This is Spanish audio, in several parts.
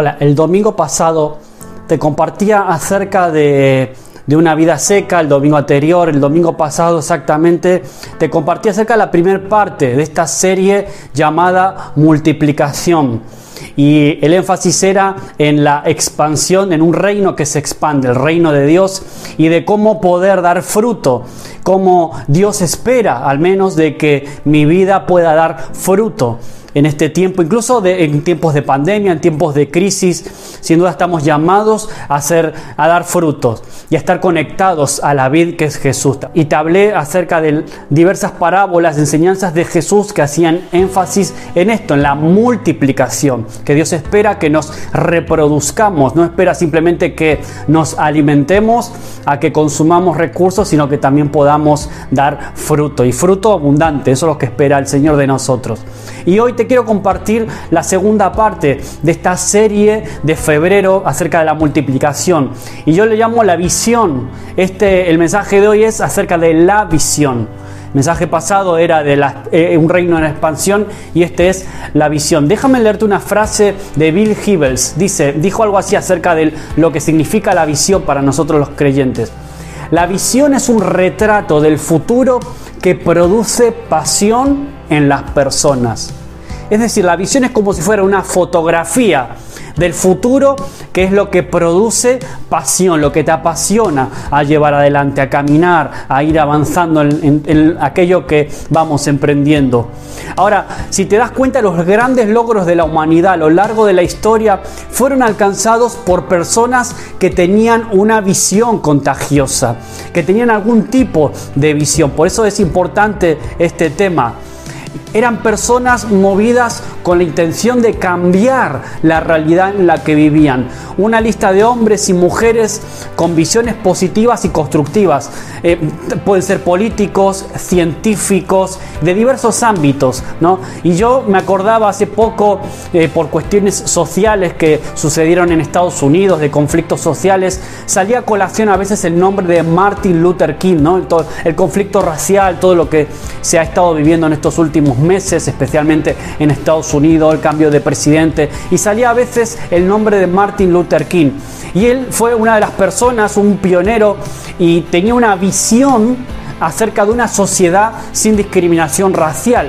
Hola, el domingo pasado te compartía acerca de, una vida seca, el domingo anterior, el domingo pasado exactamente, te compartí acerca de la primera parte de esta serie llamada multiplicación. Y el énfasis era en la expansión, en un reino que se expande, el reino de Dios, y de cómo poder dar fruto, cómo Dios espera al menos de que mi vida pueda dar fruto en este tiempo, incluso en tiempos de pandemia, en tiempos de crisis, sin duda estamos llamados a, hacer, a dar frutos y a estar conectados a la vid que es Jesús. Y te hablé acerca de diversas parábolas, enseñanzas de Jesús que hacían énfasis en esto, en la multiplicación, que Dios espera que nos reproduzcamos, no espera simplemente que nos alimentemos, a que consumamos recursos, sino que también podamos dar fruto y fruto abundante, eso es lo que espera el Señor de nosotros. Y hoy te quiero compartir la segunda parte de esta serie de febrero acerca de la multiplicación. Y yo le llamo la visión. Este, el mensaje de hoy es acerca de la visión. El mensaje pasado era de eh, un reino en expansión y este es la visión. Déjame leerte una frase de Bill Hybels. Dice, dijo algo así acerca de lo que significa la visión para nosotros los creyentes. La visión es un retrato del futuro que produce pasión en las personas. Es decir, la visión es como si fuera una fotografía del futuro, que es lo que produce pasión, lo que te apasiona a llevar adelante, a caminar, a ir avanzando en, aquello que vamos emprendiendo. Ahora, si te das cuenta, los grandes logros de la humanidad a lo largo de la historia fueron alcanzados por personas que tenían una visión contagiosa, que tenían algún tipo de visión. Por eso es importante este tema eran personas movidas con la intención de cambiar la realidad en la que vivían. Una lista de hombres y mujeres con visiones positivas y constructivas. Eh, pueden ser políticos, científicos, de diversos ámbitos. ¿no? Y yo me acordaba hace poco, eh, por cuestiones sociales que sucedieron en Estados Unidos, de conflictos sociales, salía a colación a veces el nombre de Martin Luther King, ¿no? el conflicto racial, todo lo que se ha estado viviendo en estos últimos meses, especialmente en Estados Unidos, el cambio de presidente, y salía a veces el nombre de Martin Luther King. Y él fue una de las personas, un pionero, y tenía una visión acerca de una sociedad sin discriminación racial.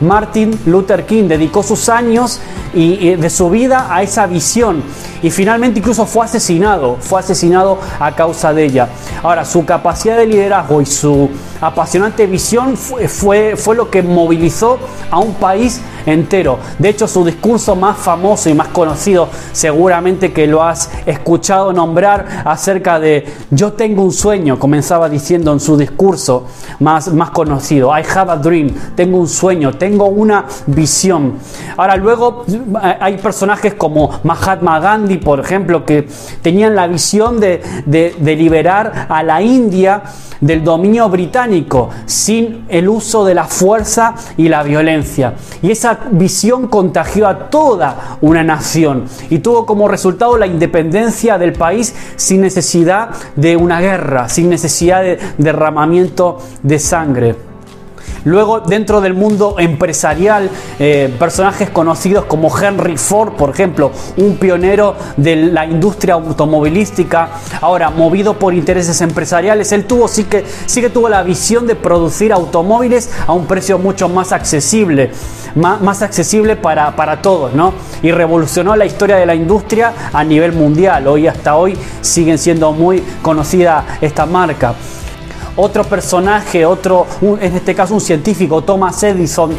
Martin Luther King dedicó sus años y, de su vida a esa visión y finalmente incluso fue asesinado, fue asesinado a causa de ella. Ahora, su capacidad de liderazgo y su apasionante visión fue, fue, fue lo que movilizó a un país entero. De hecho, su discurso más famoso y más conocido, seguramente que lo has escuchado nombrar acerca de yo tengo un sueño, comenzaba diciendo en su discurso más, más conocido, I have a dream, tengo un sueño, tengo una visión. Ahora luego hay personajes como Mahatma Gandhi, por ejemplo, que tenían la visión de, liberar a la India del dominio británico sin el uso de la fuerza y la violencia. Y esa visión contagió a toda una nación y tuvo como resultado la independencia del país sin necesidad de una guerra, sin necesidad de derramamiento de sangre. Luego, dentro del mundo empresarial, eh, personajes conocidos como Henry Ford, por ejemplo, un pionero de la industria automovilística, ahora movido por intereses empresariales, él tuvo, sí que, sí que tuvo la visión de producir automóviles a un precio mucho más accesible, más, más accesible para, para todos, ¿no? Y revolucionó la historia de la industria a nivel mundial. Hoy hasta hoy siguen siendo muy conocida esta marca. Otro personaje, otro, en este caso un científico, Thomas Edison,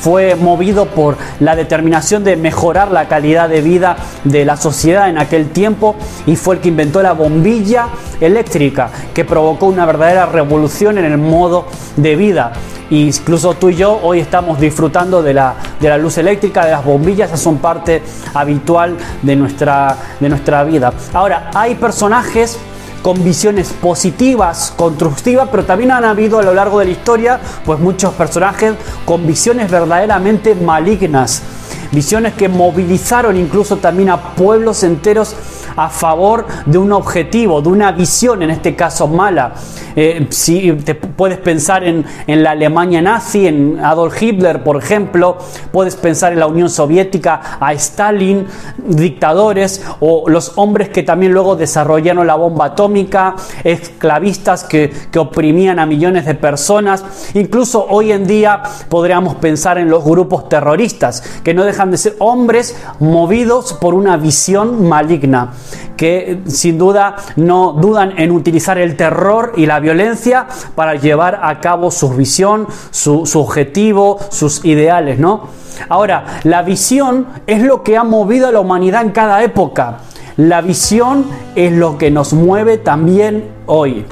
fue movido por la determinación de mejorar la calidad de vida de la sociedad en aquel tiempo y fue el que inventó la bombilla eléctrica que provocó una verdadera revolución en el modo de vida. Incluso tú y yo hoy estamos disfrutando de la, de la luz eléctrica, de las bombillas, son parte habitual de nuestra, de nuestra vida. Ahora, hay personajes con visiones positivas, constructivas, pero también han habido a lo largo de la historia pues muchos personajes con visiones verdaderamente malignas, visiones que movilizaron incluso también a pueblos enteros a favor de un objetivo, de una visión, en este caso mala. Eh, si te puedes pensar en, en la Alemania nazi, en Adolf Hitler, por ejemplo, puedes pensar en la Unión Soviética, a Stalin, dictadores o los hombres que también luego desarrollaron la bomba atómica, esclavistas que, que oprimían a millones de personas. Incluso hoy en día podríamos pensar en los grupos terroristas, que no dejan de ser hombres movidos por una visión maligna, que sin duda no dudan en utilizar el terror y la violencia para llevar a cabo su visión, su, su objetivo, sus ideales, ¿no? Ahora, la visión es lo que ha movido a la humanidad en cada época. La visión es lo que nos mueve también hoy.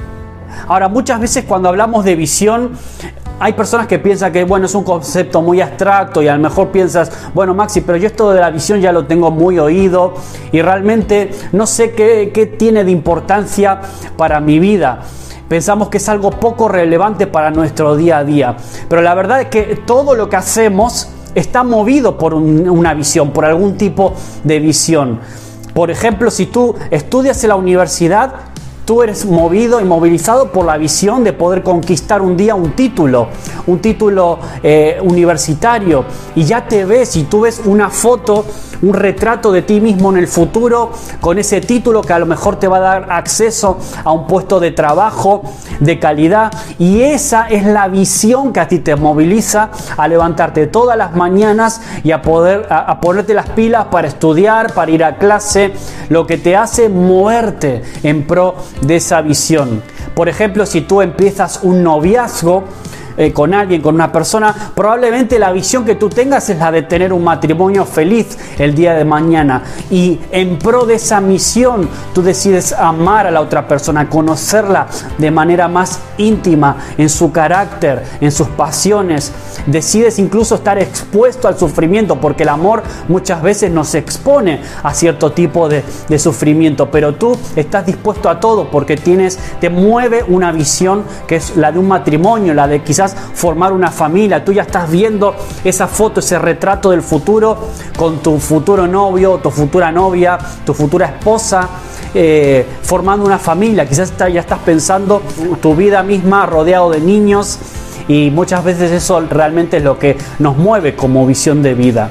Ahora, muchas veces cuando hablamos de visión, hay personas que piensan que bueno, es un concepto muy abstracto y a lo mejor piensas, bueno Maxi, pero yo esto de la visión ya lo tengo muy oído y realmente no sé qué, qué tiene de importancia para mi vida. Pensamos que es algo poco relevante para nuestro día a día. Pero la verdad es que todo lo que hacemos está movido por un, una visión, por algún tipo de visión. Por ejemplo, si tú estudias en la universidad, tú eres movido y movilizado por la visión de poder conquistar un día un título, un título eh, universitario. Y ya te ves y tú ves una foto, un retrato de ti mismo en el futuro con ese título que a lo mejor te va a dar acceso a un puesto de trabajo de calidad. Y esa es la visión que a ti te moviliza a levantarte todas las mañanas y a poder a, ponerte las pilas para estudiar, para ir a clase, lo que te hace moverte en pro de esa visión. Por ejemplo, si tú empiezas un noviazgo, eh, con alguien, con una persona, probablemente la visión que tú tengas es la de tener un matrimonio feliz el día de mañana. Y en pro de esa misión, tú decides amar a la otra persona, conocerla de manera más íntima, en su carácter, en sus pasiones. Decides incluso estar expuesto al sufrimiento, porque el amor muchas veces nos expone a cierto tipo de, de sufrimiento, pero tú estás dispuesto a todo porque tienes, te mueve una visión que es la de un matrimonio, la de quizás formar una familia, tú ya estás viendo esa foto, ese retrato del futuro con tu futuro novio, tu futura novia, tu futura esposa, eh, formando una familia, quizás ya estás pensando tu vida misma rodeado de niños y muchas veces eso realmente es lo que nos mueve como visión de vida.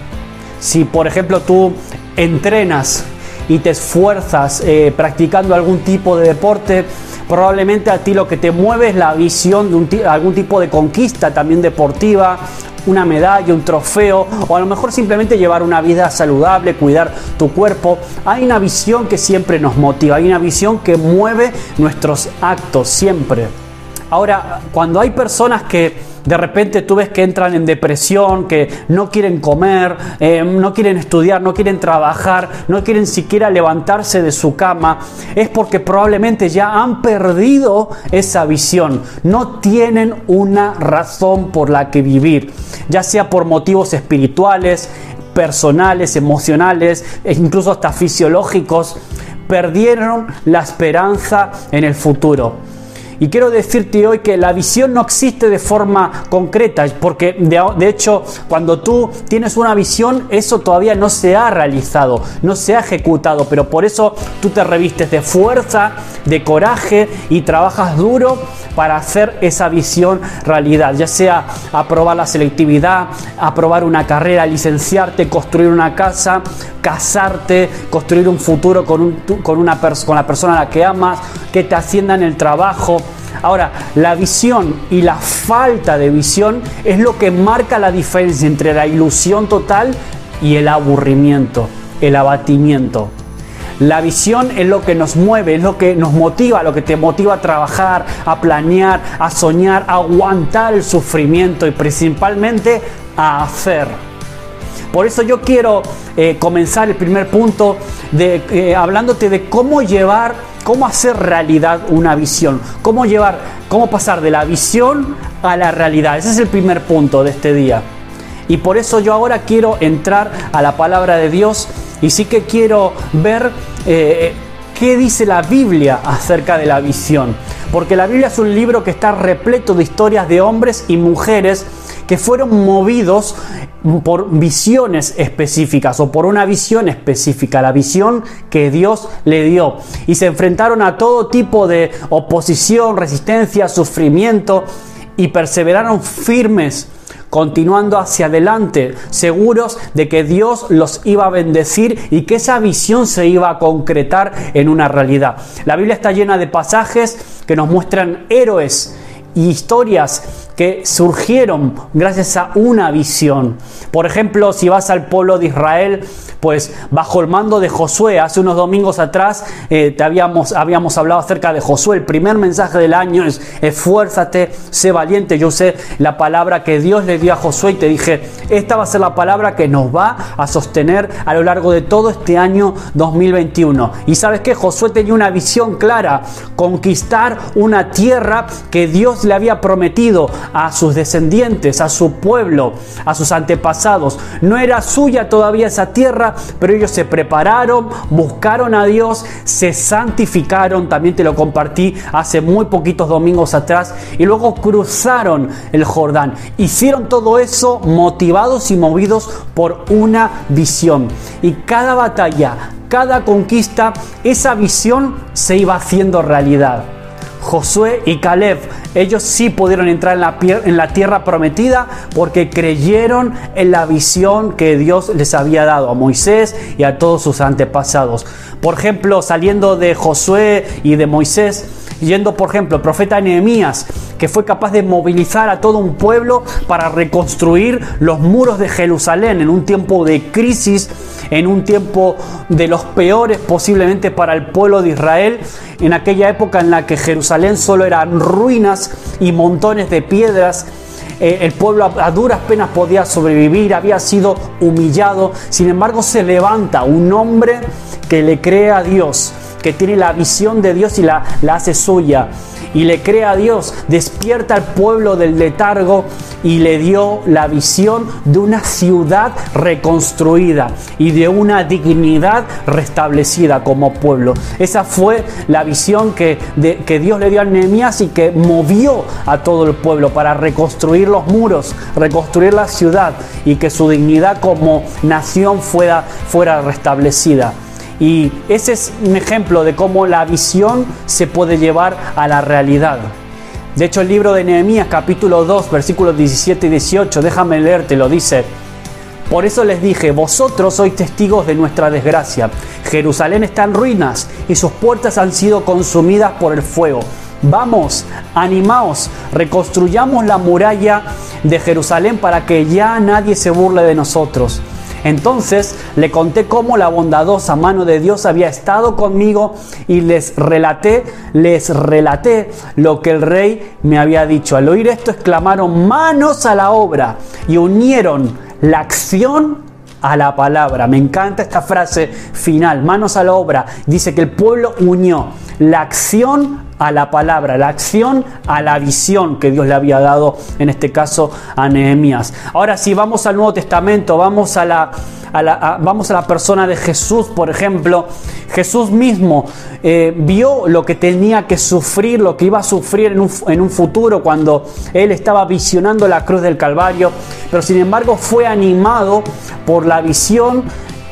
Si por ejemplo tú entrenas y te esfuerzas eh, practicando algún tipo de deporte, probablemente a ti lo que te mueve es la visión de algún tipo de conquista también deportiva, una medalla, un trofeo, o a lo mejor simplemente llevar una vida saludable, cuidar tu cuerpo. Hay una visión que siempre nos motiva, hay una visión que mueve nuestros actos siempre. Ahora, cuando hay personas que de repente tú ves que entran en depresión, que no quieren comer, eh, no quieren estudiar, no quieren trabajar, no quieren siquiera levantarse de su cama, es porque probablemente ya han perdido esa visión, no tienen una razón por la que vivir, ya sea por motivos espirituales, personales, emocionales, e incluso hasta fisiológicos, perdieron la esperanza en el futuro. Y quiero decirte hoy que la visión no existe de forma concreta, porque de, hecho cuando tú tienes una visión, eso todavía no se ha realizado, no se ha ejecutado, pero por eso tú te revistes de fuerza, de coraje y trabajas duro para hacer esa visión realidad, ya sea aprobar la selectividad, aprobar una carrera, licenciarte, construir una casa, casarte, construir un futuro con, un, con, una con la persona a la que amas, que te asciendan el trabajo. Ahora, la visión y la falta de visión es lo que marca la diferencia entre la ilusión total y el aburrimiento, el abatimiento. La visión es lo que nos mueve, es lo que nos motiva, lo que te motiva a trabajar, a planear, a soñar, a aguantar el sufrimiento y principalmente a hacer. Por eso yo quiero eh, comenzar el primer punto de, eh, hablándote de cómo llevar, cómo hacer realidad una visión, cómo llevar, cómo pasar de la visión a la realidad. Ese es el primer punto de este día. Y por eso yo ahora quiero entrar a la palabra de Dios y sí que quiero ver eh, qué dice la Biblia acerca de la visión. Porque la Biblia es un libro que está repleto de historias de hombres y mujeres que fueron movidos por visiones específicas o por una visión específica, la visión que Dios le dio. Y se enfrentaron a todo tipo de oposición, resistencia, sufrimiento y perseveraron firmes continuando hacia adelante, seguros de que Dios los iba a bendecir y que esa visión se iba a concretar en una realidad. La Biblia está llena de pasajes que nos muestran héroes y historias que surgieron gracias a una visión. Por ejemplo, si vas al pueblo de Israel, pues bajo el mando de Josué, hace unos domingos atrás eh, te habíamos, habíamos hablado acerca de Josué. El primer mensaje del año es esfuérzate, sé valiente. Yo usé la palabra que Dios le dio a Josué y te dije, esta va a ser la palabra que nos va a sostener a lo largo de todo este año 2021. Y sabes que Josué tenía una visión clara, conquistar una tierra que Dios le había prometido a sus descendientes, a su pueblo, a sus antepasados. No era suya todavía esa tierra, pero ellos se prepararon, buscaron a Dios, se santificaron, también te lo compartí hace muy poquitos domingos atrás, y luego cruzaron el Jordán. Hicieron todo eso motivados y movidos por una visión. Y cada batalla, cada conquista, esa visión se iba haciendo realidad. Josué y Caleb, ellos sí pudieron entrar en la, en la, tierra prometida porque creyeron en la visión que Dios les había dado a Moisés y a todos sus antepasados. Por ejemplo, saliendo de Josué y de Moisés, yendo por ejemplo el profeta Nehemías, que fue capaz de movilizar a todo un pueblo para reconstruir los muros de Jerusalén en un tiempo de crisis, en un tiempo de los peores posiblemente para el pueblo de Israel, en aquella época en la que Jerusalén solo eran ruinas y montones de piedras. Eh, el pueblo a, duras penas podía sobrevivir, había sido humillado. Sin embargo, se levanta un hombre que le cree a Dios, que tiene la visión de Dios y la, la hace suya y le cree a Dios, despierta al pueblo del letargo y le dio la visión de una ciudad reconstruida y de una dignidad restablecida como pueblo. Esa fue la visión que, que Dios le dio a Nehemías y que movió a todo el pueblo para reconstruir los muros, reconstruir la ciudad y que su dignidad como nación fuera, fuera restablecida. Y ese es un ejemplo de cómo la visión se puede llevar a la realidad. De hecho, el libro de Nehemías capítulo 2, versículos 17 y 18, déjame leerte, lo dice. Por eso les dije, vosotros sois testigos de nuestra desgracia. Jerusalén está en ruinas y sus puertas han sido consumidas por el fuego. Vamos, animaos, reconstruyamos la muralla de Jerusalén para que ya nadie se burle de nosotros. Entonces le conté cómo la bondadosa mano de Dios había estado conmigo y les relaté, les relaté lo que el rey me había dicho. Al oír esto exclamaron manos a la obra y unieron la acción a la palabra. Me encanta esta frase final, manos a la obra. Dice que el pueblo unió la acción a la palabra, la acción a la visión que Dios le había dado, en este caso a Nehemías. Ahora si vamos al Nuevo Testamento, vamos a la, vamos a la persona de Jesús, por ejemplo. Jesús mismo eh, vio lo que tenía que sufrir, lo que iba a sufrir en un, en un futuro cuando él estaba visionando la cruz del Calvario, pero sin embargo fue animado por la visión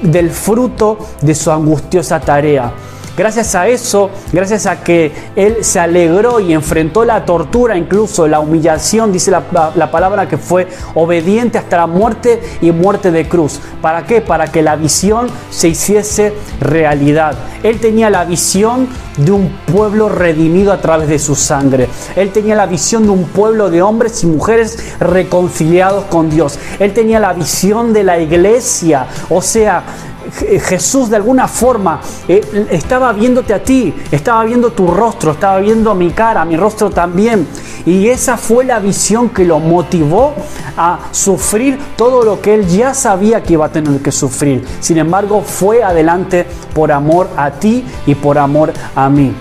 del fruto de su angustiosa tarea. Gracias a eso, gracias a que Él se alegró y enfrentó la tortura, incluso la humillación, dice la, palabra que fue obediente hasta la muerte y muerte de cruz. ¿Para qué? Para que la visión se hiciese realidad. Él tenía la visión de un pueblo redimido a través de su sangre. Él tenía la visión de un pueblo de hombres y mujeres reconciliados con Dios. Él tenía la visión de la iglesia, o sea, Jesús de alguna forma eh, estaba viéndote a ti, estaba viendo tu rostro, estaba viendo mi cara, mi rostro también. Y esa fue la visión que lo motivó a sufrir todo lo que él ya sabía que iba a tener que sufrir. Sin embargo, fue adelante por amor a ti y por amor a mí.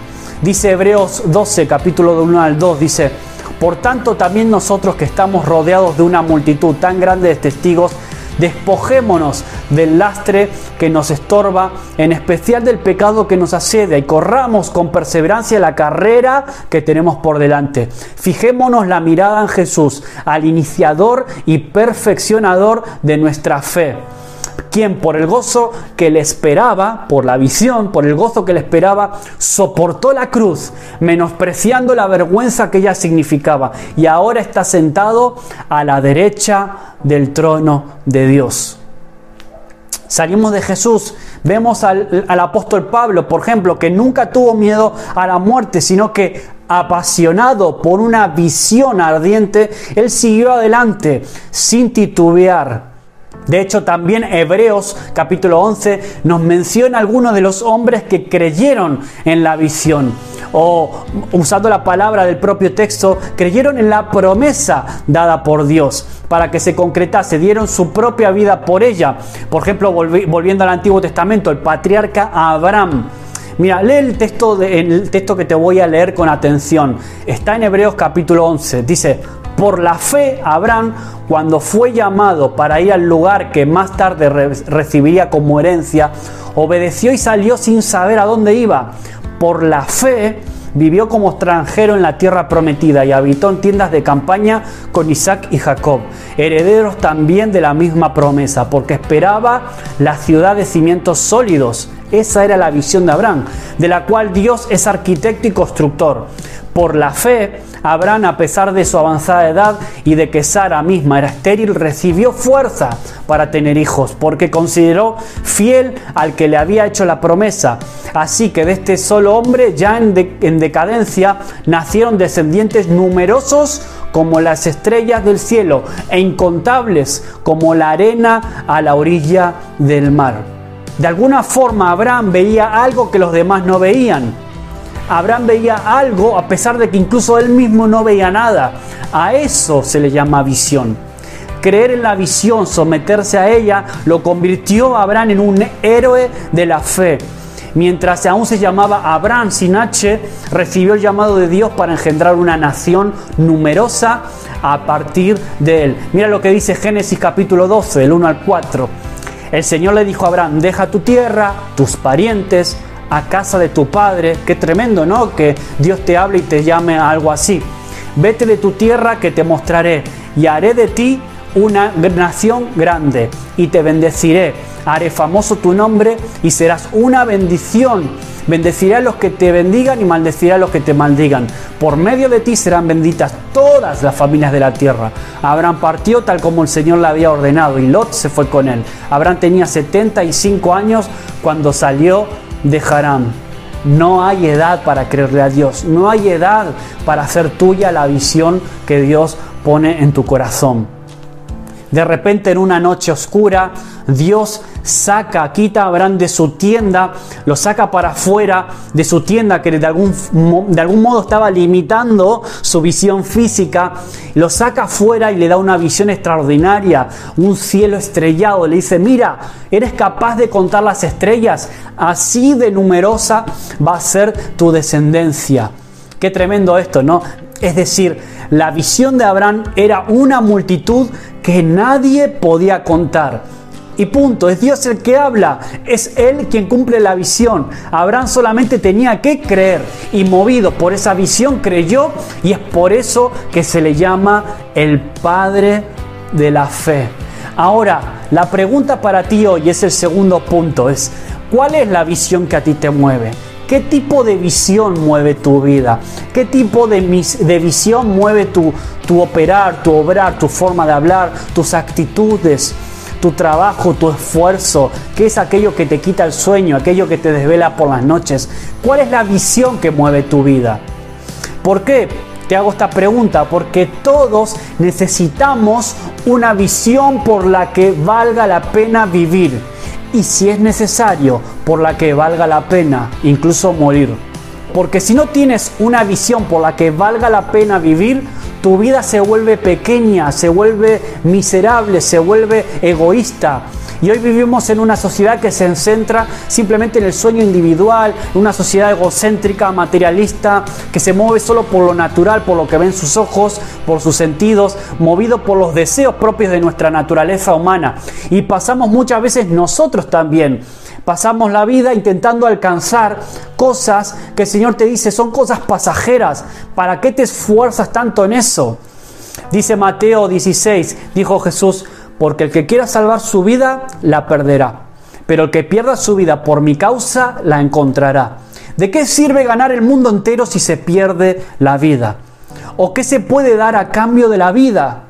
Dice Hebreos 12, capítulo de 1 al 2, dice, por tanto también nosotros que estamos rodeados de una multitud tan grande de testigos, Despojémonos del lastre que nos estorba, en especial del pecado que nos asedia, y corramos con perseverancia la carrera que tenemos por delante. Fijémonos la mirada en Jesús, al iniciador y perfeccionador de nuestra fe quien por el gozo que le esperaba, por la visión, por el gozo que le esperaba, soportó la cruz, menospreciando la vergüenza que ella significaba, y ahora está sentado a la derecha del trono de Dios. Salimos de Jesús, vemos al, al, apóstol Pablo, por ejemplo, que nunca tuvo miedo a la muerte, sino que apasionado por una visión ardiente, él siguió adelante sin titubear. De hecho, también Hebreos capítulo 11 nos menciona algunos de los hombres que creyeron en la visión o usando la palabra del propio texto, creyeron en la promesa dada por Dios para que se concretase, dieron su propia vida por ella. Por ejemplo, volviendo al Antiguo Testamento, el patriarca Abraham. Mira, lee el texto, el texto que te voy a leer con atención. Está en Hebreos capítulo 11. Dice, por la fe, Abraham, cuando fue llamado para ir al lugar que más tarde recibiría como herencia, obedeció y salió sin saber a dónde iba. Por la fe, vivió como extranjero en la tierra prometida y habitó en tiendas de campaña con Isaac y Jacob, herederos también de la misma promesa, porque esperaba la ciudad de cimientos sólidos. Esa era la visión de Abraham, de la cual Dios es arquitecto y constructor. Por la fe, Abraham, a pesar de su avanzada edad y de que Sara misma era estéril, recibió fuerza para tener hijos, porque consideró fiel al que le había hecho la promesa. Así que de este solo hombre, ya en, en decadencia, nacieron descendientes numerosos como las estrellas del cielo e incontables como la arena a la orilla del mar. De alguna forma Abraham veía algo que los demás no veían Abraham veía algo a pesar de que incluso él mismo no veía nada. A eso se le llama visión. Creer en la visión, someterse a ella, lo convirtió a Abraham en un héroe de la fe. Mientras aún se llamaba Abraham sin H, recibió el llamado de Dios para engendrar una nación numerosa a partir de él. Mira lo que dice Génesis capítulo 12, del 1 al 4. El Señor le dijo a Abraham, deja tu tierra, tus parientes, a casa de tu padre. Qué tremendo, ¿no? Que Dios te hable y te llame a algo así. Vete de tu tierra que te mostraré y haré de ti una nación grande y te bendeciré. Haré famoso tu nombre y serás una bendición. Bendeciré a los que te bendigan y maldeciré a los que te maldigan. Por medio de ti serán benditas todas las familias de la tierra. Abraham partió tal como el Señor le había ordenado y Lot se fue con él. Abraham tenía 75 años cuando salió dejarán. No hay edad para creerle a Dios, no hay edad para hacer tuya la visión que Dios pone en tu corazón. De repente en una noche oscura, Dios saca, quita a Abraham de su tienda, lo saca para afuera de su tienda que de algún, de algún modo estaba limitando su visión física, lo saca afuera y le da una visión extraordinaria, un cielo estrellado, le dice, mira, eres capaz de contar las estrellas, así de numerosa va a ser tu descendencia. Qué tremendo esto, ¿no? Es decir, la visión de Abraham era una multitud que nadie podía contar. Y punto, es Dios el que habla, es Él quien cumple la visión. Abraham solamente tenía que creer y movido por esa visión creyó y es por eso que se le llama el Padre de la Fe. Ahora, la pregunta para ti hoy es el segundo punto, es ¿cuál es la visión que a ti te mueve? ¿Qué tipo de visión mueve tu vida? ¿Qué tipo de, visión mueve tu operar, tu obrar, tu forma de hablar, tus actitudes? Tu trabajo, tu esfuerzo, qué es aquello que te quita el sueño, aquello que te desvela por las noches. ¿Cuál es la visión que mueve tu vida? ¿Por qué? Te hago esta pregunta porque todos necesitamos una visión por la que valga la pena vivir y si es necesario, por la que valga la pena incluso morir. Porque si no tienes una visión por la que valga la pena vivir, tu vida se vuelve pequeña, se vuelve miserable, se vuelve egoísta. Y hoy vivimos en una sociedad que se centra simplemente en el sueño individual, una sociedad egocéntrica, materialista, que se mueve solo por lo natural, por lo que ven sus ojos, por sus sentidos, movido por los deseos propios de nuestra naturaleza humana. Y pasamos muchas veces nosotros también Pasamos la vida intentando alcanzar cosas que el Señor te dice son cosas pasajeras. ¿Para qué te esfuerzas tanto en eso? Dice Mateo 16, dijo Jesús, porque el que quiera salvar su vida, la perderá. Pero el que pierda su vida por mi causa, la encontrará. ¿De qué sirve ganar el mundo entero si se pierde la vida? ¿O qué se puede dar a cambio de la vida?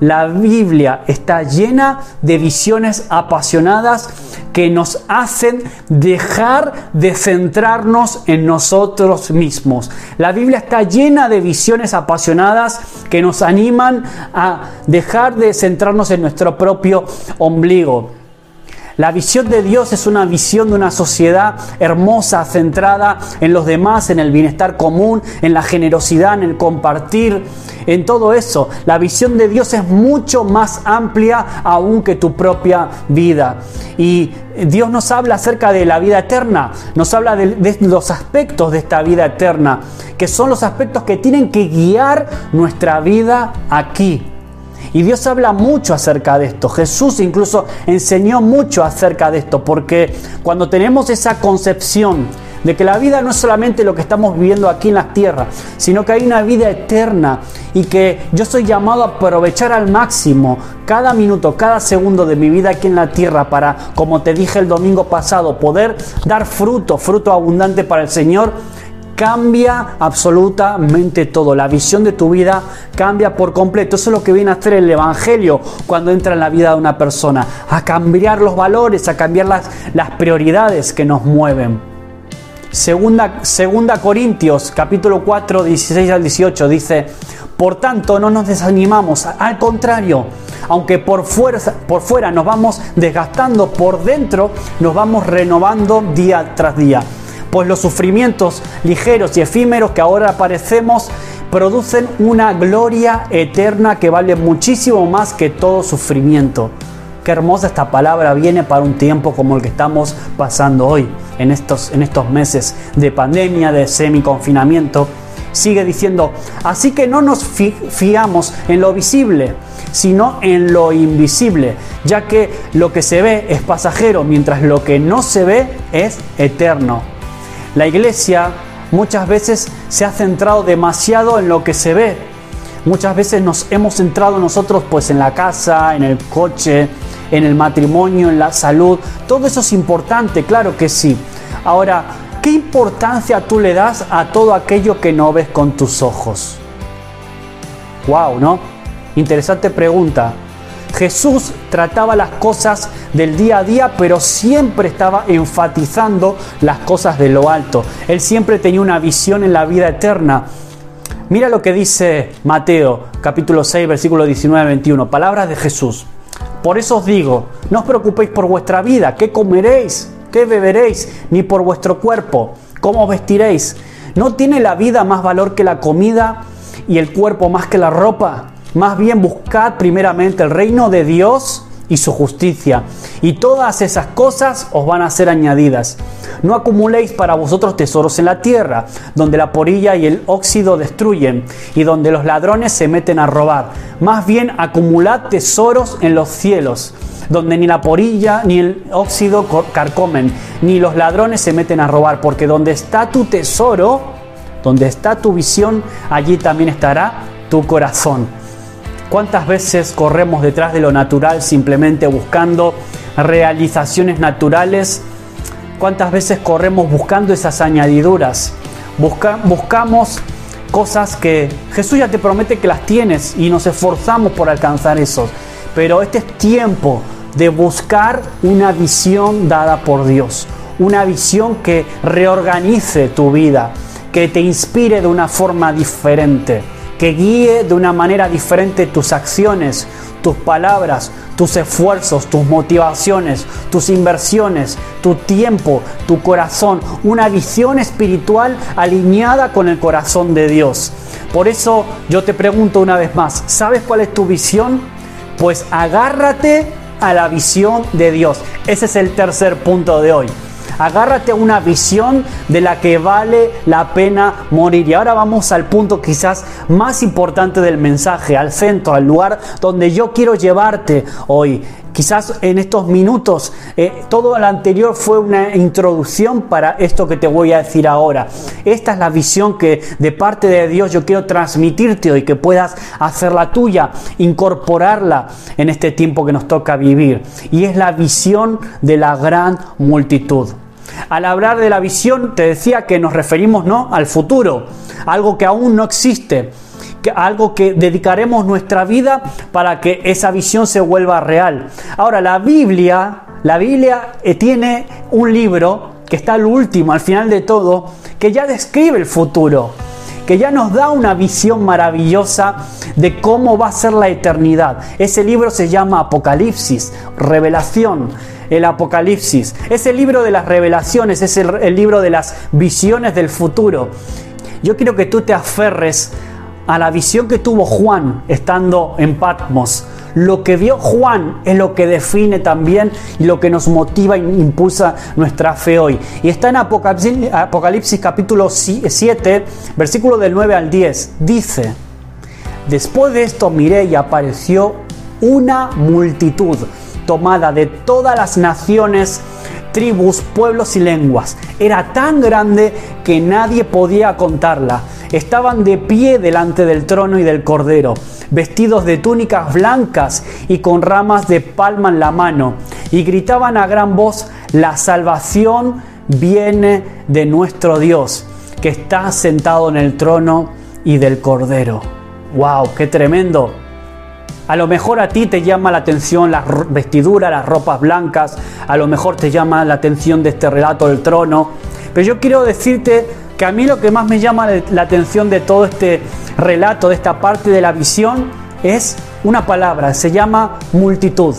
La Biblia está llena de visiones apasionadas que nos hacen dejar de centrarnos en nosotros mismos. La Biblia está llena de visiones apasionadas que nos animan a dejar de centrarnos en nuestro propio ombligo. La visión de Dios es una visión de una sociedad hermosa, centrada en los demás, en el bienestar común, en la generosidad, en el compartir, en todo eso. La visión de Dios es mucho más amplia aún que tu propia vida. Y Dios nos habla acerca de la vida eterna, nos habla de, de los aspectos de esta vida eterna, que son los aspectos que tienen que guiar nuestra vida aquí. Y Dios habla mucho acerca de esto. Jesús incluso enseñó mucho acerca de esto, porque cuando tenemos esa concepción de que la vida no es solamente lo que estamos viviendo aquí en la tierra, sino que hay una vida eterna y que yo soy llamado a aprovechar al máximo cada minuto, cada segundo de mi vida aquí en la tierra para, como te dije el domingo pasado, poder dar fruto, fruto abundante para el Señor cambia absolutamente todo. La visión de tu vida cambia por completo. Eso es lo que viene a hacer el Evangelio cuando entra en la vida de una persona. A cambiar los valores, a cambiar las, las prioridades que nos mueven. Segunda, segunda Corintios capítulo 4, 16 al 18 dice, por tanto no nos desanimamos, al contrario, aunque por, fuerza, por fuera nos vamos desgastando, por dentro nos vamos renovando día tras día pues los sufrimientos ligeros y efímeros que ahora aparecemos producen una gloria eterna que vale muchísimo más que todo sufrimiento. Qué hermosa esta palabra viene para un tiempo como el que estamos pasando hoy, en estos, en estos meses de pandemia, de semi-confinamiento. Sigue diciendo, así que no nos fiamos en lo visible, sino en lo invisible, ya que lo que se ve es pasajero, mientras lo que no se ve es eterno. La iglesia muchas veces se ha centrado demasiado en lo que se ve. Muchas veces nos hemos centrado nosotros pues en la casa, en el coche, en el matrimonio, en la salud. Todo eso es importante, claro que sí. Ahora, ¿qué importancia tú le das a todo aquello que no ves con tus ojos? Wow, ¿no? Interesante pregunta. Jesús trataba las cosas del día a día, pero siempre estaba enfatizando las cosas de lo alto. Él siempre tenía una visión en la vida eterna. Mira lo que dice Mateo capítulo 6 versículo 19-21, palabras de Jesús. Por eso os digo, no os preocupéis por vuestra vida, qué comeréis, qué beberéis, ni por vuestro cuerpo, cómo os vestiréis. ¿No tiene la vida más valor que la comida y el cuerpo más que la ropa? Más bien buscad primeramente el reino de Dios y su justicia, y todas esas cosas os van a ser añadidas. No acumuléis para vosotros tesoros en la tierra, donde la porilla y el óxido destruyen, y donde los ladrones se meten a robar. Más bien acumulad tesoros en los cielos, donde ni la porilla ni el óxido carcomen, ni los ladrones se meten a robar, porque donde está tu tesoro, donde está tu visión, allí también estará tu corazón. ¿Cuántas veces corremos detrás de lo natural simplemente buscando realizaciones naturales? ¿Cuántas veces corremos buscando esas añadiduras? buscamos cosas que Jesús ya te promete que las tienes y nos esforzamos por alcanzar eso. Pero este es tiempo de buscar una visión dada por Dios, una visión que reorganice tu vida, que te inspire de una forma diferente que guíe de una manera diferente tus acciones, tus palabras, tus esfuerzos, tus motivaciones, tus inversiones, tu tiempo, tu corazón, una visión espiritual alineada con el corazón de Dios. Por eso yo te pregunto una vez más, ¿sabes cuál es tu visión? Pues agárrate a la visión de Dios. Ese es el tercer punto de hoy. Agárrate a una visión de la que vale la pena morir. Y ahora vamos al punto quizás más importante del mensaje, al centro, al lugar donde yo quiero llevarte hoy. Quizás en estos minutos eh, todo lo anterior fue una introducción para esto que te voy a decir ahora. Esta es la visión que de parte de Dios yo quiero transmitirte hoy, que puedas hacerla tuya, incorporarla en este tiempo que nos toca vivir. Y es la visión de la gran multitud. Al hablar de la visión te decía que nos referimos no al futuro, algo que aún no existe algo que dedicaremos nuestra vida para que esa visión se vuelva real. Ahora, la Biblia, la Biblia eh, tiene un libro que está al último, al final de todo, que ya describe el futuro, que ya nos da una visión maravillosa de cómo va a ser la eternidad. Ese libro se llama Apocalipsis, Revelación el Apocalipsis. Es el libro de las revelaciones, es el, libro de las visiones del futuro. Yo quiero que tú te aferres a la visión que tuvo Juan estando en Patmos. Lo que vio Juan es lo que define también y lo que nos motiva e impulsa nuestra fe hoy. Y está en Apocalipsis, Apocalipsis capítulo 7, versículo del 9 al 10. Dice, después de esto miré y apareció una multitud tomada de todas las naciones, tribus, pueblos y lenguas. Era tan grande que nadie podía contarla estaban de pie delante del trono y del cordero, vestidos de túnicas blancas y con ramas de palma en la mano, y gritaban a gran voz, la salvación viene de nuestro Dios, que está sentado en el trono y del cordero. ¡Wow! ¡Qué tremendo! A lo mejor a ti te llama la atención las vestiduras, las ropas blancas, a lo mejor te llama la atención de este relato del trono, pero yo quiero decirte que a mí lo que más me llama la atención de todo este relato, de esta parte de la visión, es una palabra, se llama multitud.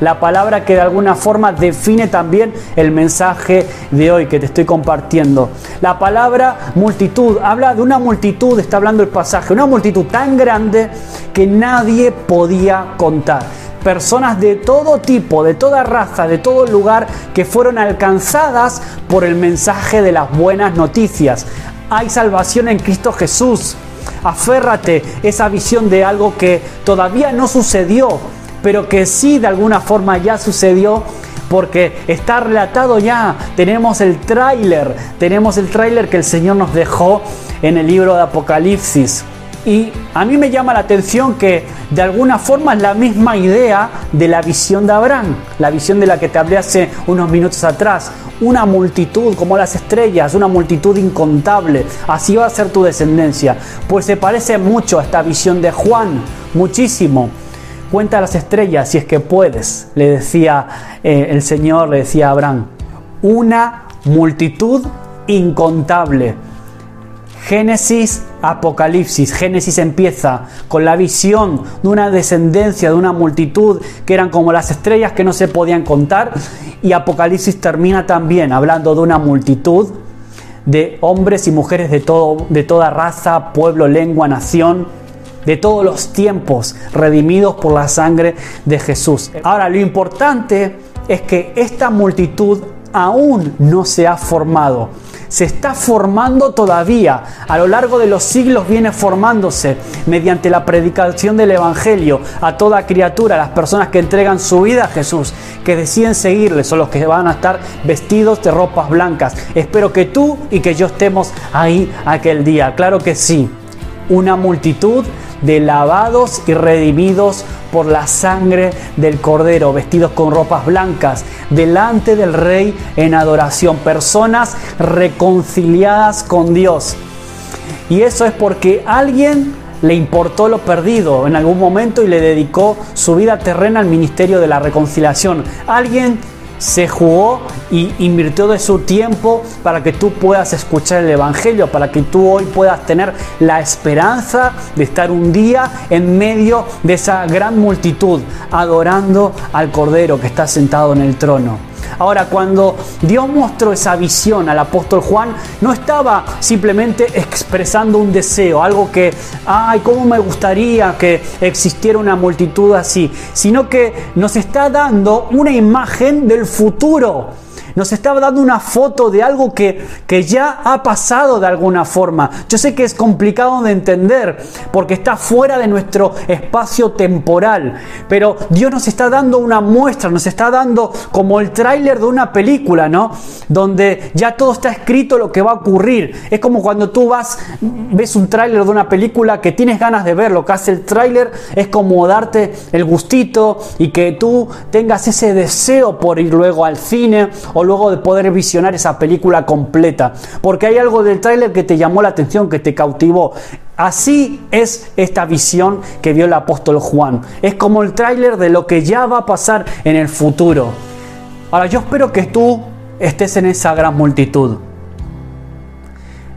La palabra que de alguna forma define también el mensaje de hoy que te estoy compartiendo. La palabra multitud habla de una multitud, está hablando el pasaje, una multitud tan grande que nadie podía contar personas de todo tipo, de toda raza, de todo lugar que fueron alcanzadas por el mensaje de las buenas noticias. Hay salvación en Cristo Jesús. Aférrate esa visión de algo que todavía no sucedió, pero que sí de alguna forma ya sucedió porque está relatado ya. Tenemos el tráiler, tenemos el tráiler que el Señor nos dejó en el libro de Apocalipsis. Y a mí me llama la atención que de alguna forma es la misma idea de la visión de Abraham, la visión de la que te hablé hace unos minutos atrás. Una multitud como las estrellas, una multitud incontable. Así va a ser tu descendencia. Pues se parece mucho a esta visión de Juan, muchísimo. Cuenta las estrellas si es que puedes, le decía eh, el Señor, le decía Abraham. Una multitud incontable. Génesis, Apocalipsis. Génesis empieza con la visión de una descendencia, de una multitud que eran como las estrellas que no se podían contar. Y Apocalipsis termina también hablando de una multitud de hombres y mujeres de, todo, de toda raza, pueblo, lengua, nación, de todos los tiempos, redimidos por la sangre de Jesús. Ahora, lo importante es que esta multitud aún no se ha formado se está formando todavía. A lo largo de los siglos viene formándose mediante la predicación del Evangelio a toda criatura, las personas que entregan su vida a Jesús, que deciden seguirle, son los que van a estar vestidos de ropas blancas. Espero que tú y que yo estemos ahí aquel día. Claro que sí. Una multitud de lavados y redimidos por la sangre del Cordero, vestidos con ropas blancas, delante del Rey en adoración, personas reconciliadas con Dios. Y eso es porque alguien le importó lo perdido en algún momento y le dedicó su vida terrena al ministerio de la reconciliación. Alguien se jugó y invirtió de su tiempo para que tú puedas escuchar el Evangelio, para que tú hoy puedas tener la esperanza de estar un día en medio de esa gran multitud adorando al Cordero que está sentado en el trono. Ahora, cuando Dios mostró esa visión al apóstol Juan, no estaba simplemente expresando un deseo, algo que, ay, cómo me gustaría que existiera una multitud así, sino que nos está dando una imagen del futuro nos está dando una foto de algo que, que ya ha pasado de alguna forma. Yo sé que es complicado de entender porque está fuera de nuestro espacio temporal, pero Dios nos está dando una muestra, nos está dando como el tráiler de una película, ¿no? Donde ya todo está escrito lo que va a ocurrir. Es como cuando tú vas, ves un tráiler de una película que tienes ganas de ver, lo que hace el tráiler es como darte el gustito y que tú tengas ese deseo por ir luego al cine o luego de poder visionar esa película completa. Porque hay algo del tráiler que te llamó la atención, que te cautivó. Así es esta visión que vio el apóstol Juan. Es como el tráiler de lo que ya va a pasar en el futuro. Ahora yo espero que tú estés en esa gran multitud.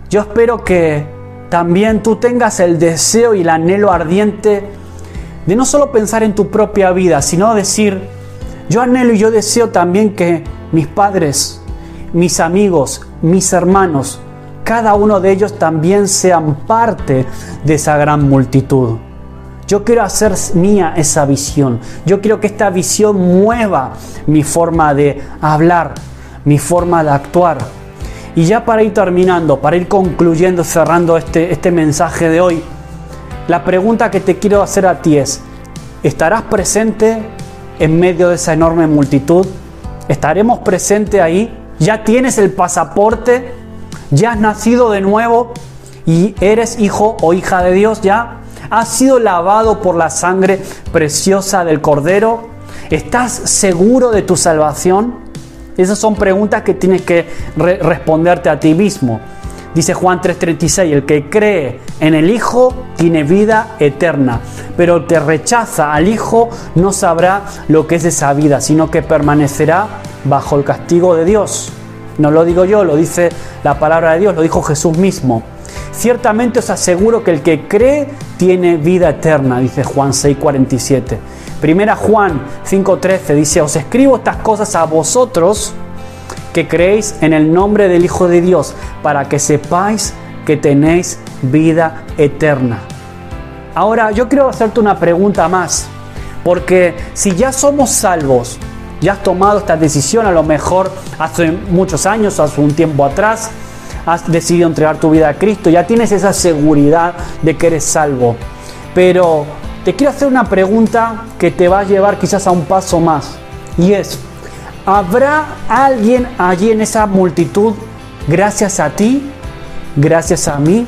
Yo espero que también tú tengas el deseo y el anhelo ardiente de no solo pensar en tu propia vida, sino decir, yo anhelo y yo deseo también que mis padres, mis amigos, mis hermanos, cada uno de ellos también sean parte de esa gran multitud. Yo quiero hacer mía esa visión. Yo quiero que esta visión mueva mi forma de hablar, mi forma de actuar. Y ya para ir terminando, para ir concluyendo, cerrando este, este mensaje de hoy, la pregunta que te quiero hacer a ti es, ¿estarás presente en medio de esa enorme multitud? ¿Estaremos presentes ahí? ¿Ya tienes el pasaporte? ¿Ya has nacido de nuevo y eres hijo o hija de Dios ya? ¿Has sido lavado por la sangre preciosa del Cordero? ¿Estás seguro de tu salvación? Esas son preguntas que tienes que responderte a ti mismo. Dice Juan 3:36, el que cree en el Hijo tiene vida eterna, pero el que rechaza al Hijo no sabrá lo que es esa vida, sino que permanecerá bajo el castigo de Dios. No lo digo yo, lo dice la palabra de Dios, lo dijo Jesús mismo. Ciertamente os aseguro que el que cree tiene vida eterna, dice Juan 6:47. Primera Juan 5:13 dice, os escribo estas cosas a vosotros, que creéis en el nombre del Hijo de Dios, para que sepáis que tenéis vida eterna. Ahora, yo quiero hacerte una pregunta más, porque si ya somos salvos, ya has tomado esta decisión a lo mejor hace muchos años, hace un tiempo atrás, has decidido entregar tu vida a Cristo, ya tienes esa seguridad de que eres salvo. Pero te quiero hacer una pregunta que te va a llevar quizás a un paso más, y es, ¿Habrá alguien allí en esa multitud gracias a ti? Gracias a mí.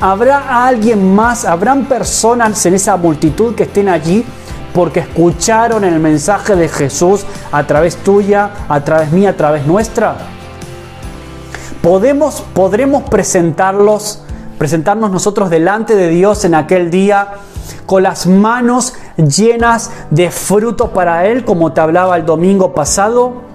¿Habrá alguien más? ¿Habrán personas en esa multitud que estén allí porque escucharon el mensaje de Jesús a través tuya, a través mía, a través nuestra? ¿Podemos, podremos presentarlos, presentarnos nosotros delante de Dios en aquel día con las manos llenas de fruto para Él, como te hablaba el domingo pasado?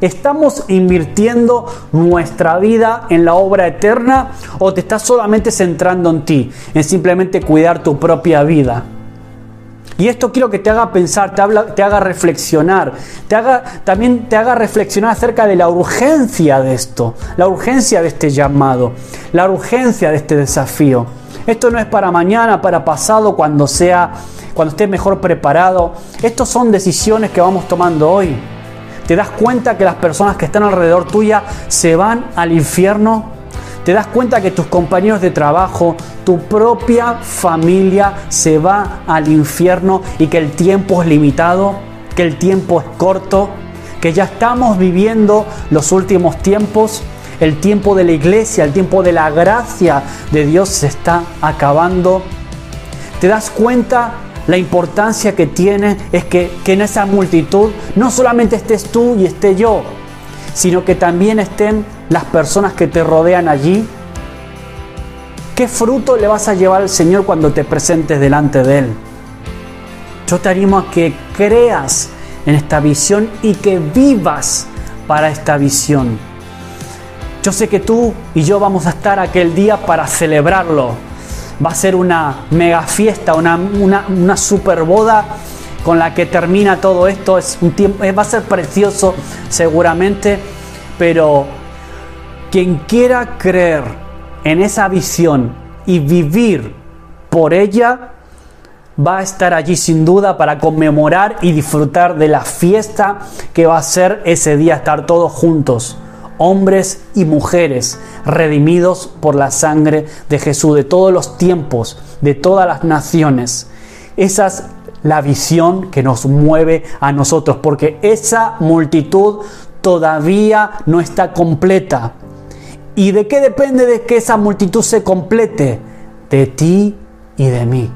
¿Estamos invirtiendo nuestra vida en la obra eterna o te estás solamente centrando en ti, en simplemente cuidar tu propia vida? Y esto quiero que te haga pensar, te, te haga reflexionar, te haga, también te haga reflexionar acerca de la urgencia de esto, la urgencia de este llamado, la urgencia de este desafío. Esto no es para mañana, para pasado, cuando sea, cuando estés mejor preparado. Estos son decisiones que vamos tomando hoy. ¿Te das cuenta que las personas que están alrededor tuya se van al infierno? ¿Te das cuenta que tus compañeros de trabajo, tu propia familia se va al infierno y que el tiempo es limitado, que el tiempo es corto, que ya estamos viviendo los últimos tiempos? El tiempo de la iglesia, el tiempo de la gracia de Dios se está acabando. ¿Te das cuenta la importancia que tiene es que, que, en esa multitud no solamente estés tú y esté yo, sino que también estén las personas que te rodean allí. ¿Qué fruto le vas a llevar al Señor cuando te presentes delante de Él? Yo te animo a que creas en esta visión y que vivas para esta visión. Yo sé que tú y yo vamos a estar aquel día para celebrarlo. Va a ser una mega fiesta, una, una, super boda con la que termina todo esto. Es un tiempo, va a ser precioso seguramente, pero quien quiera creer en esa visión y vivir por ella, va a estar allí sin duda para conmemorar y disfrutar de la fiesta que va a ser ese día estar todos juntos, hombres y mujeres, redimidos por la sangre de Jesús, de todos los tiempos, de todas las naciones. Esa es la visión que nos mueve a nosotros, porque esa multitud todavía no está completa. ¿Y de qué depende de que esa multitud se complete? De ti y de mí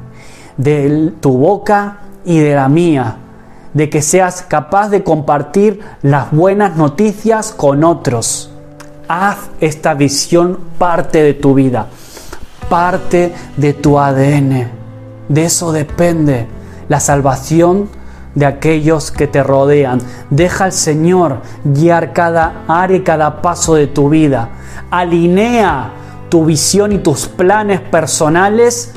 de tu boca y de la mía, de que seas capaz de compartir las buenas noticias con otros. Haz esta visión parte de tu vida, parte de tu ADN. De eso depende la salvación de aquellos que te rodean. Deja al Señor guiar cada área y cada paso de tu vida. Alinea tu visión y tus planes personales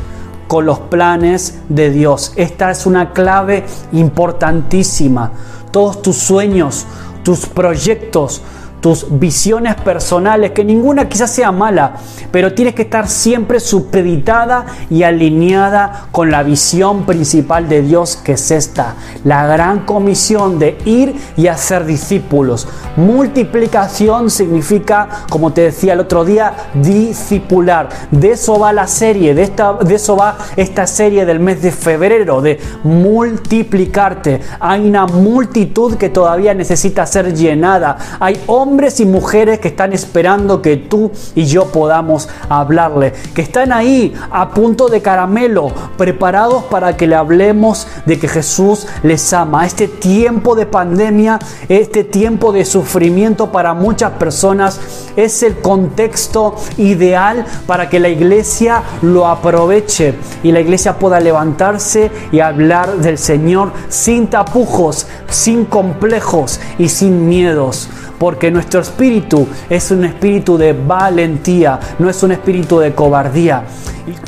con los planes de Dios. Esta es una clave importantísima. Todos tus sueños, tus proyectos, tus visiones personales, que ninguna quizás sea mala, pero tienes que estar siempre supeditada y alineada con la visión principal de Dios, que es esta, la gran comisión de ir y hacer discípulos. Multiplicación significa, como te decía el otro día, discipular. De eso va la serie, de, esta, de eso va esta serie del mes de febrero, de multiplicarte. Hay una multitud que todavía necesita ser llenada. Hay hombres hombres y mujeres que están esperando que tú y yo podamos hablarle, que están ahí a punto de caramelo, preparados para que le hablemos de que Jesús les ama. Este tiempo de pandemia, este tiempo de sufrimiento para muchas personas es el contexto ideal para que la iglesia lo aproveche y la iglesia pueda levantarse y hablar del Señor sin tapujos, sin complejos y sin miedos porque nuestro espíritu es un espíritu de valentía, no es un espíritu de cobardía.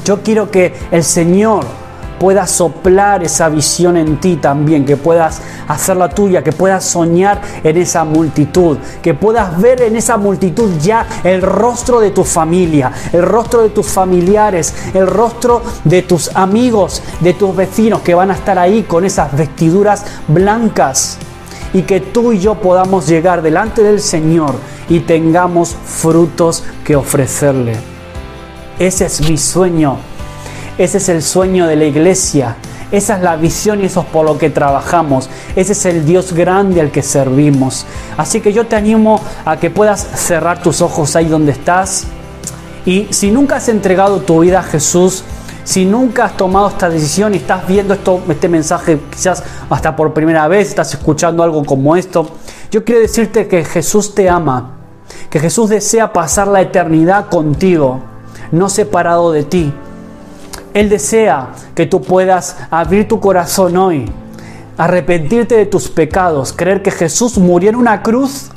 Yo quiero que el Señor pueda soplar esa visión en ti también, que puedas hacerla tuya, que puedas soñar en esa multitud, que puedas ver en esa multitud ya el rostro de tu familia, el rostro de tus familiares, el rostro de tus amigos, de tus vecinos que van a estar ahí con esas vestiduras blancas y que tú y yo podamos llegar delante del Señor y tengamos frutos que ofrecerle. Ese es mi sueño. Ese es el sueño de la iglesia. Esa es la visión y eso es por lo que trabajamos. Ese es el Dios grande al que servimos. Así que yo te animo a que puedas cerrar tus ojos ahí donde estás. Y si nunca has entregado tu vida a Jesús, si nunca has tomado esta decisión y estás viendo esto, este mensaje quizás hasta por primera vez, estás escuchando algo como esto, yo quiero decirte que Jesús te ama, que Jesús desea pasar la eternidad contigo, no separado de ti. Él desea que tú puedas abrir tu corazón hoy, arrepentirte de tus pecados, creer que Jesús murió en una cruz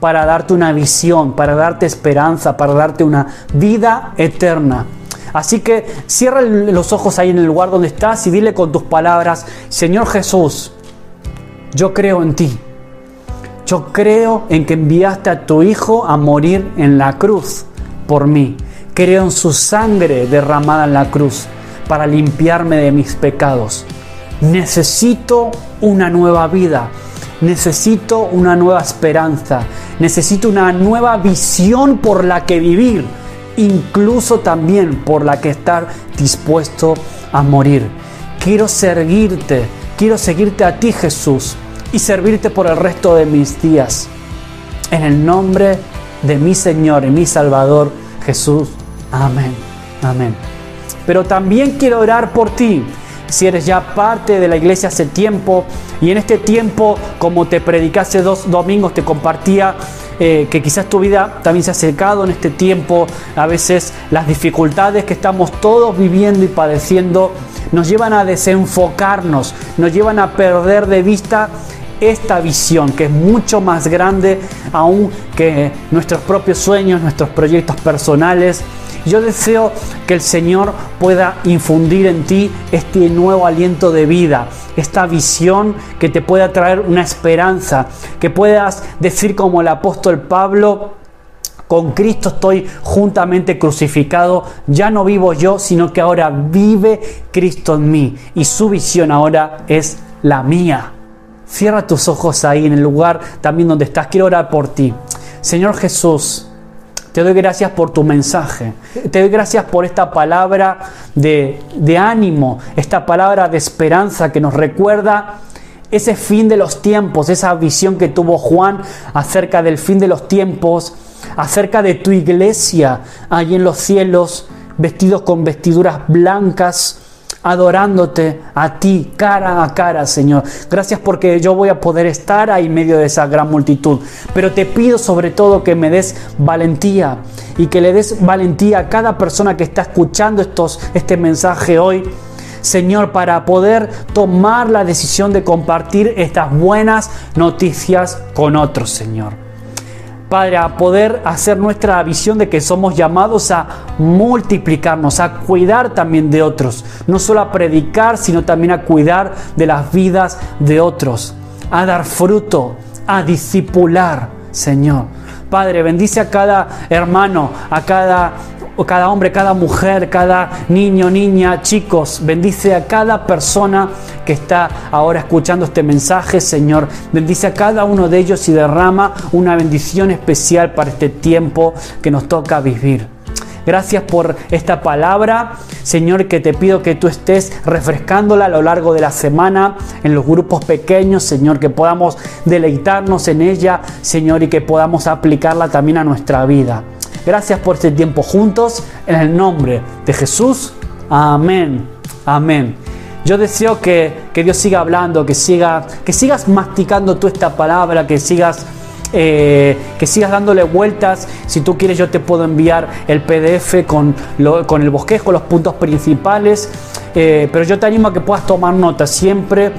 para darte una visión, para darte esperanza, para darte una vida eterna. Así que cierra los ojos ahí en el lugar donde estás y dile con tus palabras, Señor Jesús, yo creo en ti. Yo creo en que enviaste a tu Hijo a morir en la cruz por mí. Creo en su sangre derramada en la cruz para limpiarme de mis pecados. Necesito una nueva vida. Necesito una nueva esperanza. Necesito una nueva visión por la que vivir incluso también por la que estar dispuesto a morir. Quiero seguirte, quiero seguirte a ti Jesús y servirte por el resto de mis días. En el nombre de mi Señor y mi Salvador Jesús. Amén. Amén. Pero también quiero orar por ti. Si eres ya parte de la iglesia hace tiempo y en este tiempo, como te prediqué hace dos domingos, te compartía eh, que quizás tu vida también se ha acercado en este tiempo, a veces las dificultades que estamos todos viviendo y padeciendo nos llevan a desenfocarnos, nos llevan a perder de vista esta visión que es mucho más grande aún que nuestros propios sueños, nuestros proyectos personales. Yo deseo que el Señor pueda infundir en ti este nuevo aliento de vida, esta visión que te pueda traer una esperanza, que puedas decir como el apóstol Pablo, con Cristo estoy juntamente crucificado, ya no vivo yo, sino que ahora vive Cristo en mí y su visión ahora es la mía. Cierra tus ojos ahí en el lugar también donde estás. Quiero orar por ti. Señor Jesús, te doy gracias por tu mensaje. Te doy gracias por esta palabra de, de, ánimo, esta palabra de esperanza que nos recuerda ese fin de los tiempos, esa visión que tuvo Juan acerca del fin de los tiempos, acerca de tu iglesia ahí en los cielos, vestidos con vestiduras blancas, adorándote a ti cara a cara, Señor. Gracias porque yo voy a poder estar ahí en medio de esa gran multitud. Pero te pido sobre todo que me des valentía y que le des valentía a cada persona que está escuchando estos, este mensaje hoy. Señor, para poder tomar la decisión de compartir estas buenas noticias con otros, Señor. Padre, a poder hacer nuestra visión de que somos llamados a multiplicarnos, a cuidar también de otros, no solo a predicar, sino también a cuidar de las vidas de otros, a dar fruto, a discipular, Señor. Padre, bendice a cada hermano, a cada cada hombre, cada mujer, cada niño, niña, chicos. Bendice a cada persona que está ahora escuchando este mensaje, Señor. Bendice a cada uno de ellos y derrama una bendición especial para este tiempo que nos toca vivir. Gracias por esta palabra, Señor, que te pido que tú estés refrescándola a lo largo de la semana en los grupos pequeños, Señor, que podamos deleitarnos en ella, Señor, y que podamos aplicarla también a nuestra vida. Gracias por este tiempo juntos. En el nombre de Jesús. Amén. Amén. Yo deseo que, Dios siga hablando, que, siga, que sigas masticando tú esta palabra, que sigas, eh, que sigas dándole vueltas. Si tú quieres, yo te puedo enviar el PDF con, con el bosquejo, los puntos principales. Eh, pero yo te animo a que puedas tomar nota siempre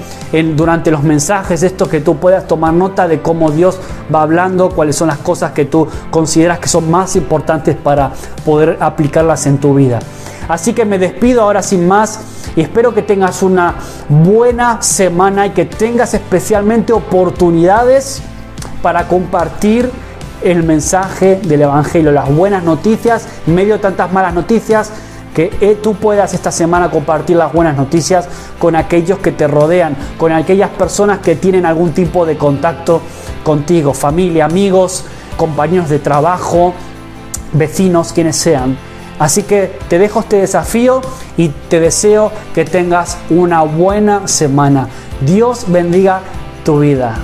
durante los mensajes, esto que tú puedas tomar nota de cómo Dios va hablando, cuáles son las cosas que tú consideras que son más importantes para poder aplicarlas en tu vida. Así que me despido ahora sin más y espero que tengas una buena semana y que tengas especialmente oportunidades para compartir el mensaje del Evangelio, las buenas noticias, medio de tantas malas noticias, que eh, tú puedas esta semana compartir las buenas noticias con aquellos que te rodean, con aquellas personas que tienen algún tipo de contacto contigo, familia, amigos, compañeros de trabajo, vecinos, quienes sean. Así que te dejo este desafío y te deseo que tengas una buena semana. Dios bendiga tu vida.